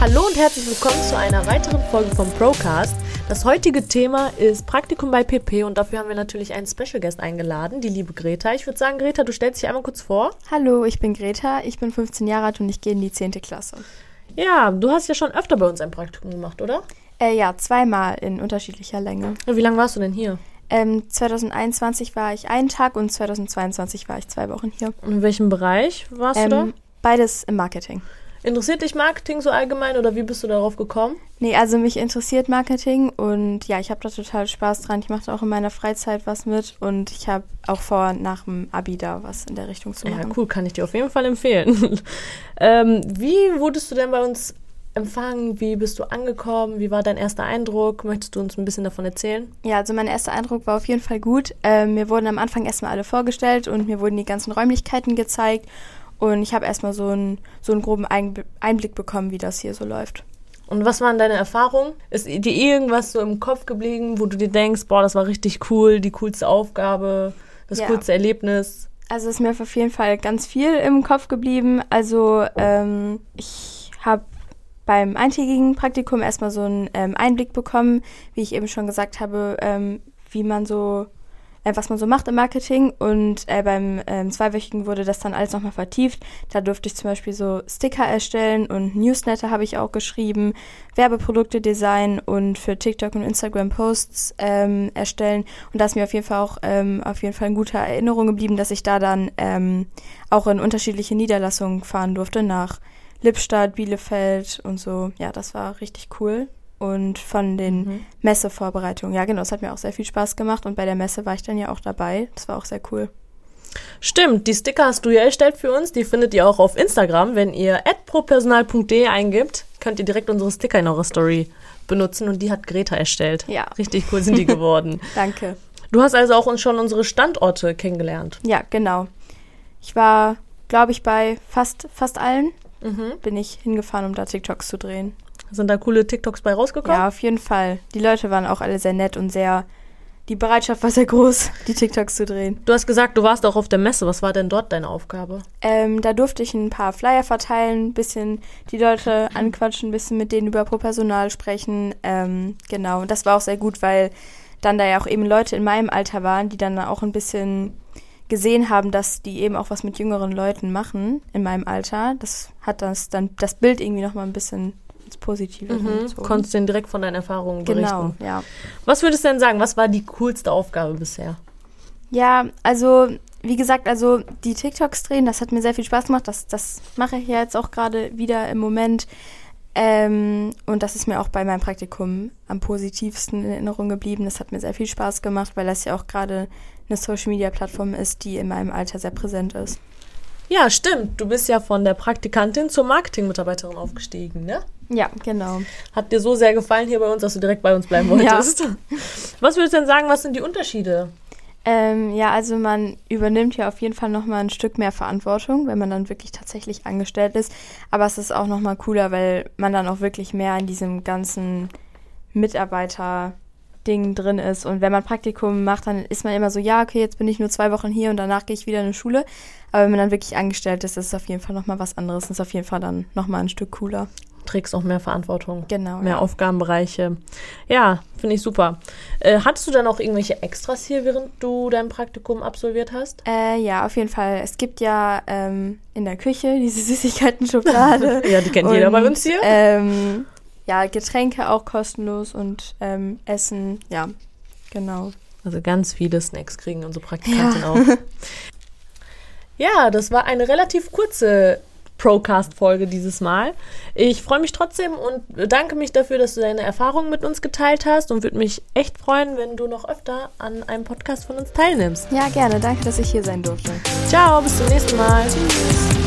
Hallo und herzlich willkommen zu einer weiteren Folge vom Procast. Das heutige Thema ist Praktikum bei PP und dafür haben wir natürlich einen Special Guest eingeladen, die liebe Greta. Ich würde sagen, Greta, du stellst dich einmal kurz vor. Hallo, ich bin Greta, ich bin 15 Jahre alt und ich gehe in die 10. Klasse. Ja, du hast ja schon öfter bei uns ein Praktikum gemacht, oder? Äh, ja, zweimal in unterschiedlicher Länge. Wie lange warst du denn hier? Ähm, 2021 war ich einen Tag und 2022 war ich zwei Wochen hier. Und in welchem Bereich warst Ähm, du da? beides im Marketing. Interessiert dich Marketing so allgemein oder wie bist du darauf gekommen? Nee, also mich interessiert Marketing und ja, ich habe da total Spaß dran. Ich mache da auch in meiner Freizeit was mit und ich habe auch vor, nach dem Abi da was in der Richtung zu Ja, machen. cool, kann ich dir auf jeden Fall empfehlen. ähm, wie wurdest du denn bei uns empfangen? Wie bist du angekommen? Wie war dein erster Eindruck? Möchtest du uns ein bisschen davon erzählen? Ja, also mein erster Eindruck war auf jeden Fall gut. Ähm, mir wurden am Anfang erstmal alle vorgestellt und mir wurden die ganzen Räumlichkeiten gezeigt. Und ich habe erstmal so, ein, so einen groben Einb- Einblick bekommen, wie das hier so läuft. Und was waren deine Erfahrungen? Ist dir irgendwas so im Kopf geblieben, wo du dir denkst, boah, das war richtig cool, die coolste Aufgabe, das Ja. coolste Erlebnis? Also ist mir auf jeden Fall ganz viel im Kopf geblieben. Also ähm, ich habe beim eintägigen Praktikum erstmal so einen ähm, Einblick bekommen, wie ich eben schon gesagt habe, ähm, wie man so, äh, was man so macht im Marketing. Und äh, beim ähm, zweiwöchigen wurde das dann alles nochmal vertieft. Da durfte ich zum Beispiel so Sticker erstellen und Newsletter habe ich auch geschrieben, Werbeprodukte designen und für TikTok und Instagram Posts ähm, erstellen. Und da ist mir auf jeden Fall auch ähm, auf jeden Fall eine gute Erinnerung geblieben, dass ich da dann ähm, auch in unterschiedliche Niederlassungen fahren durfte, nach Lippstadt, Bielefeld und so. Ja, das war richtig cool. Und von den Mhm. Messevorbereitungen, ja genau, es hat mir auch sehr viel Spaß gemacht und bei der Messe war ich dann ja auch dabei. Das war auch sehr cool. Stimmt, die Sticker hast du ja erstellt für uns. Die findet ihr auch auf Instagram. Wenn ihr propersonal.de eingibt, könnt ihr direkt unsere Sticker in eurer Story benutzen und die hat Greta erstellt. Ja. Richtig cool sind die geworden. Danke. Du hast also auch uns schon unsere Standorte kennengelernt. Ja, genau. Ich war, glaube ich, bei fast, fast allen Mhm. bin ich hingefahren, um da TikToks zu drehen. Sind da coole TikToks bei rausgekommen? Ja, auf jeden Fall. Die Leute waren auch alle sehr nett und sehr, die Bereitschaft war sehr groß, die TikToks zu drehen. Du hast gesagt, du warst auch auf der Messe. Was war denn dort deine Aufgabe? Ähm, da durfte ich ein paar Flyer verteilen, ein bisschen die Leute anquatschen, ein bisschen mit denen über Pro Personal sprechen. Ähm, genau, und das war auch sehr gut, weil dann da ja auch eben Leute in meinem Alter waren, die dann auch ein bisschen gesehen haben, dass die eben auch was mit jüngeren Leuten machen in meinem Alter. Das hat das dann das Bild irgendwie noch mal ein bisschen ins Positive Mhm. gezogen. Konntest denen direkt von deinen Erfahrungen berichten. Genau, ja. Was würdest du denn sagen? Was war die coolste Aufgabe bisher? Ja, also wie gesagt, also die TikToks drehen, das hat mir sehr viel Spaß gemacht. Das, das mache ich ja jetzt auch gerade wieder im Moment. Ähm, und das ist mir auch bei meinem Praktikum am positivsten in Erinnerung geblieben. Das hat mir sehr viel Spaß gemacht, weil das ja auch gerade eine Social-Media-Plattform ist, die in meinem Alter sehr präsent ist. Ja, stimmt. Du bist ja von der Praktikantin zur Marketingmitarbeiterin aufgestiegen, ne? Ja, genau. Hat dir so sehr gefallen hier bei uns, dass du direkt bei uns bleiben Ja. wolltest. Was würdest du denn sagen, was sind die Unterschiede? Ähm, ja, also man übernimmt ja auf jeden Fall nochmal ein Stück mehr Verantwortung, wenn man dann wirklich tatsächlich angestellt ist. Aber es ist auch nochmal cooler, weil man dann auch wirklich mehr in diesem ganzen Mitarbeiter-Ding drin ist. Und wenn man Praktikum macht, dann ist man immer so, ja, okay, jetzt bin ich nur zwei Wochen hier und danach gehe ich wieder in die Schule. Aber wenn man dann wirklich angestellt ist, ist es auf jeden Fall nochmal was anderes. Und ist auf jeden Fall dann nochmal ein Stück cooler. Trägst auch mehr Verantwortung. Genau. Mehr ja. Aufgabenbereiche. Ja, finde ich super. Äh, hattest du dann auch irgendwelche Extras hier, während du dein Praktikum absolviert hast? Äh, ja, auf jeden Fall. Es gibt ja ähm, in der Küche diese Süßigkeiten-Schublade. Ja, die kennt jeder bei uns hier. Ähm, ja, Getränke auch kostenlos und ähm, Essen, ja, genau. Also ganz viele Snacks kriegen unsere Praktikanten auch. Ja, das war eine relativ kurze Procast-Folge dieses Mal. Ich freue mich trotzdem und bedanke mich dafür, dass du deine Erfahrungen mit uns geteilt hast und würde mich echt freuen, wenn du noch öfter an einem Podcast von uns teilnimmst. Ja, gerne. Danke, dass ich hier sein durfte. Ciao, bis zum nächsten Mal. Tschüss.